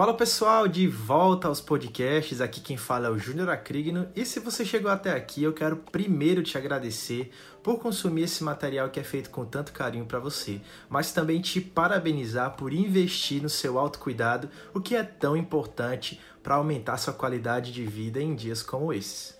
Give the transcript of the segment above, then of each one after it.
Fala pessoal, de volta aos podcasts. Aqui quem fala é o Júnior Acrigno. E se você chegou até aqui, eu quero primeiro te agradecer por consumir esse material que é feito com tanto carinho para você, mas também te parabenizar por investir no seu autocuidado, o que é tão importante para aumentar sua qualidade de vida em dias como esses.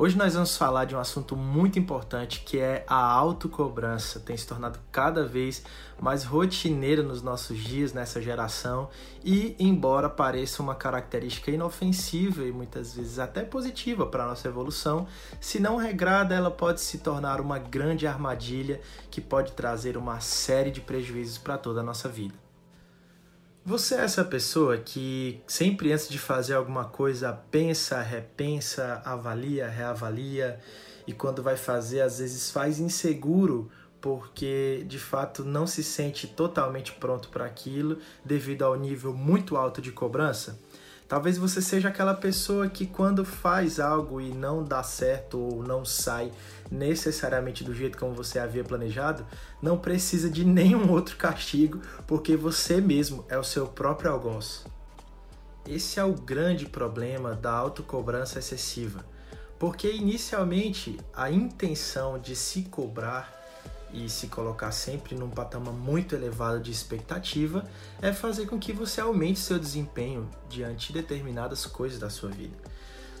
Hoje nós vamos falar de um assunto muito importante que é a autocobrança. Tem se tornado cada vez mais rotineiro nos nossos dias, nessa geração, e embora pareça uma característica inofensiva e muitas vezes até positiva para a nossa evolução, se não regrada, ela pode se tornar uma grande armadilha que pode trazer uma série de prejuízos para toda a nossa vida. Você é essa pessoa que sempre antes de fazer alguma coisa pensa, repensa, avalia, reavalia e quando vai fazer às vezes faz inseguro porque de fato não se sente totalmente pronto para aquilo devido ao nível muito alto de cobrança? Talvez você seja aquela pessoa que quando faz algo e não dá certo ou não sai necessariamente do jeito como você havia planejado, não precisa de nenhum outro castigo, porque você mesmo é o seu próprio algoz. Esse é o grande problema da autocobrança excessiva, porque inicialmente a intenção de se cobrar e se colocar sempre num patamar muito elevado de expectativa é fazer com que você aumente seu desempenho diante de determinadas coisas da sua vida.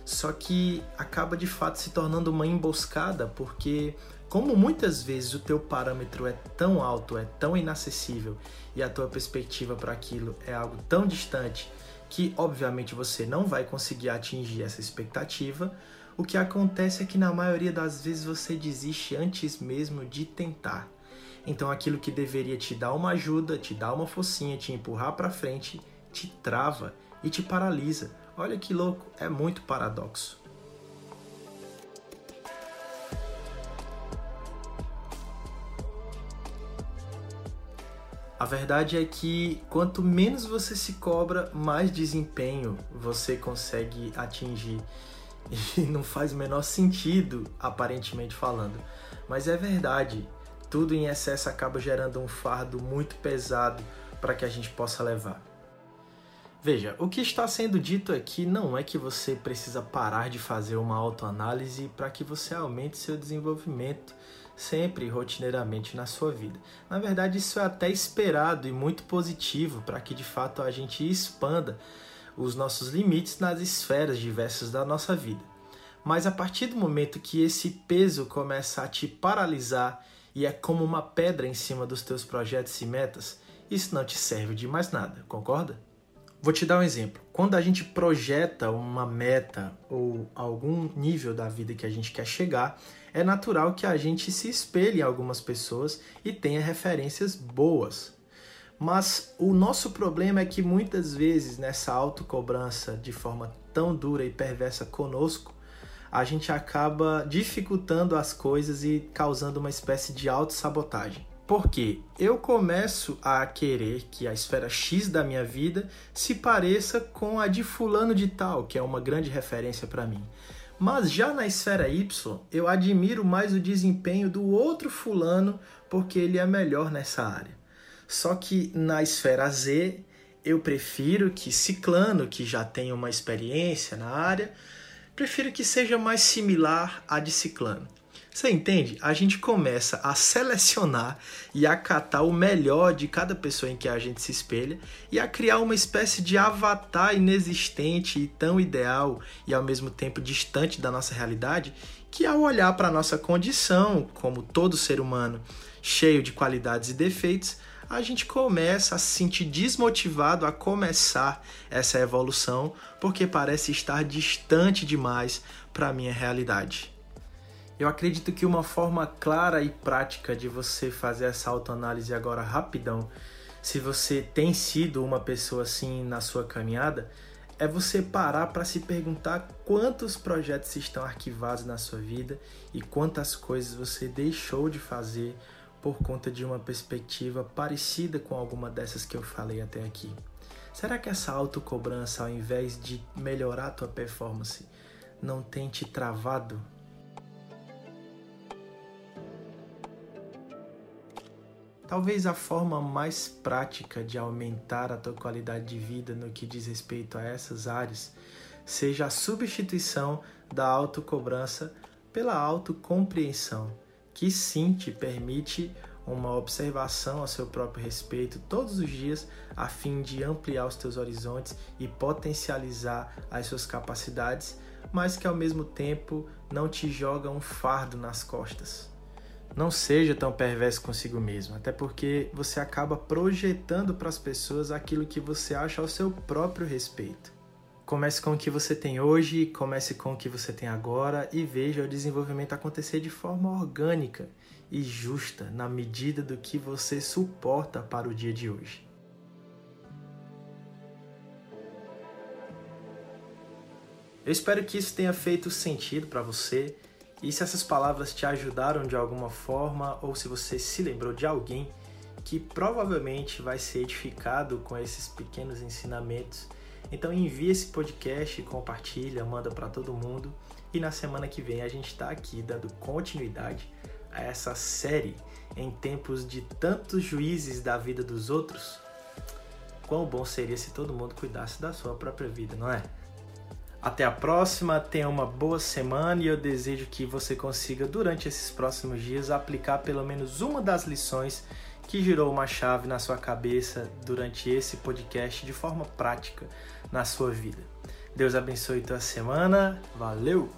Só que acaba de fato se tornando uma emboscada porque como muitas vezes o teu parâmetro é tão alto, é tão inacessível e a tua perspectiva para aquilo é algo tão distante que obviamente você não vai conseguir atingir essa expectativa, o que acontece é que na maioria das vezes você desiste antes mesmo de tentar. Então aquilo que deveria te dar uma ajuda, te dar uma focinha, te empurrar para frente, te trava e te paralisa. Olha que louco, é muito paradoxo. A verdade é que quanto menos você se cobra, mais desempenho você consegue atingir. E não faz o menor sentido, aparentemente falando. Mas é verdade, tudo em excesso acaba gerando um fardo muito pesado para que a gente possa levar. Veja, o que está sendo dito aqui não é que você precisa parar de fazer uma autoanálise para que você aumente seu desenvolvimento sempre rotineiramente na sua vida. Na verdade, isso é até esperado e muito positivo para que de fato a gente expanda os nossos limites nas esferas diversas da nossa vida. Mas a partir do momento que esse peso começa a te paralisar e é como uma pedra em cima dos teus projetos e metas, isso não te serve de mais nada, concorda? Vou te dar um exemplo. Quando a gente projeta uma meta ou algum nível da vida que a gente quer chegar, é natural que a gente se espelhe em algumas pessoas e tenha referências boas. Mas o nosso problema é que muitas vezes nessa autocobrança de forma tão dura e perversa conosco, a gente acaba dificultando as coisas e causando uma espécie de autossabotagem. Porque eu começo a querer que a esfera X da minha vida se pareça com a de fulano de tal, que é uma grande referência para mim. Mas já na esfera Y, eu admiro mais o desempenho do outro fulano porque ele é melhor nessa área. Só que na esfera Z, eu prefiro que Ciclano, que já tem uma experiência na área, prefiro que seja mais similar à de Ciclano. Você entende? A gente começa a selecionar e a catar o melhor de cada pessoa em que a gente se espelha e a criar uma espécie de avatar inexistente e tão ideal e ao mesmo tempo distante da nossa realidade que ao olhar para a nossa condição, como todo ser humano, cheio de qualidades e defeitos, a gente começa a se sentir desmotivado a começar essa evolução porque parece estar distante demais para a minha realidade. Eu acredito que uma forma clara e prática de você fazer essa autoanálise agora rapidão, se você tem sido uma pessoa assim na sua caminhada, é você parar para se perguntar quantos projetos estão arquivados na sua vida e quantas coisas você deixou de fazer por conta de uma perspectiva parecida com alguma dessas que eu falei até aqui. Será que essa autocobrança, ao invés de melhorar a tua performance, não tem te travado Talvez a forma mais prática de aumentar a tua qualidade de vida no que diz respeito a essas áreas seja a substituição da autocobrança pela autocompreensão, que sim te permite uma observação a seu próprio respeito todos os dias, a fim de ampliar os teus horizontes e potencializar as suas capacidades, mas que ao mesmo tempo não te joga um fardo nas costas. Não seja tão perverso consigo mesmo, até porque você acaba projetando para as pessoas aquilo que você acha ao seu próprio respeito. Comece com o que você tem hoje, comece com o que você tem agora e veja o desenvolvimento acontecer de forma orgânica e justa na medida do que você suporta para o dia de hoje. Eu espero que isso tenha feito sentido para você e se essas palavras te ajudaram de alguma forma ou se você se lembrou de alguém que provavelmente vai ser edificado com esses pequenos ensinamentos, então envie esse podcast, compartilha, manda para todo mundo e na semana que vem a gente está aqui dando continuidade a essa série em tempos de tantos juízes da vida dos outros. Quão bom seria se todo mundo cuidasse da sua própria vida, não é? Até a próxima, tenha uma boa semana e eu desejo que você consiga, durante esses próximos dias, aplicar pelo menos uma das lições que girou uma chave na sua cabeça durante esse podcast de forma prática na sua vida. Deus abençoe tua semana. Valeu!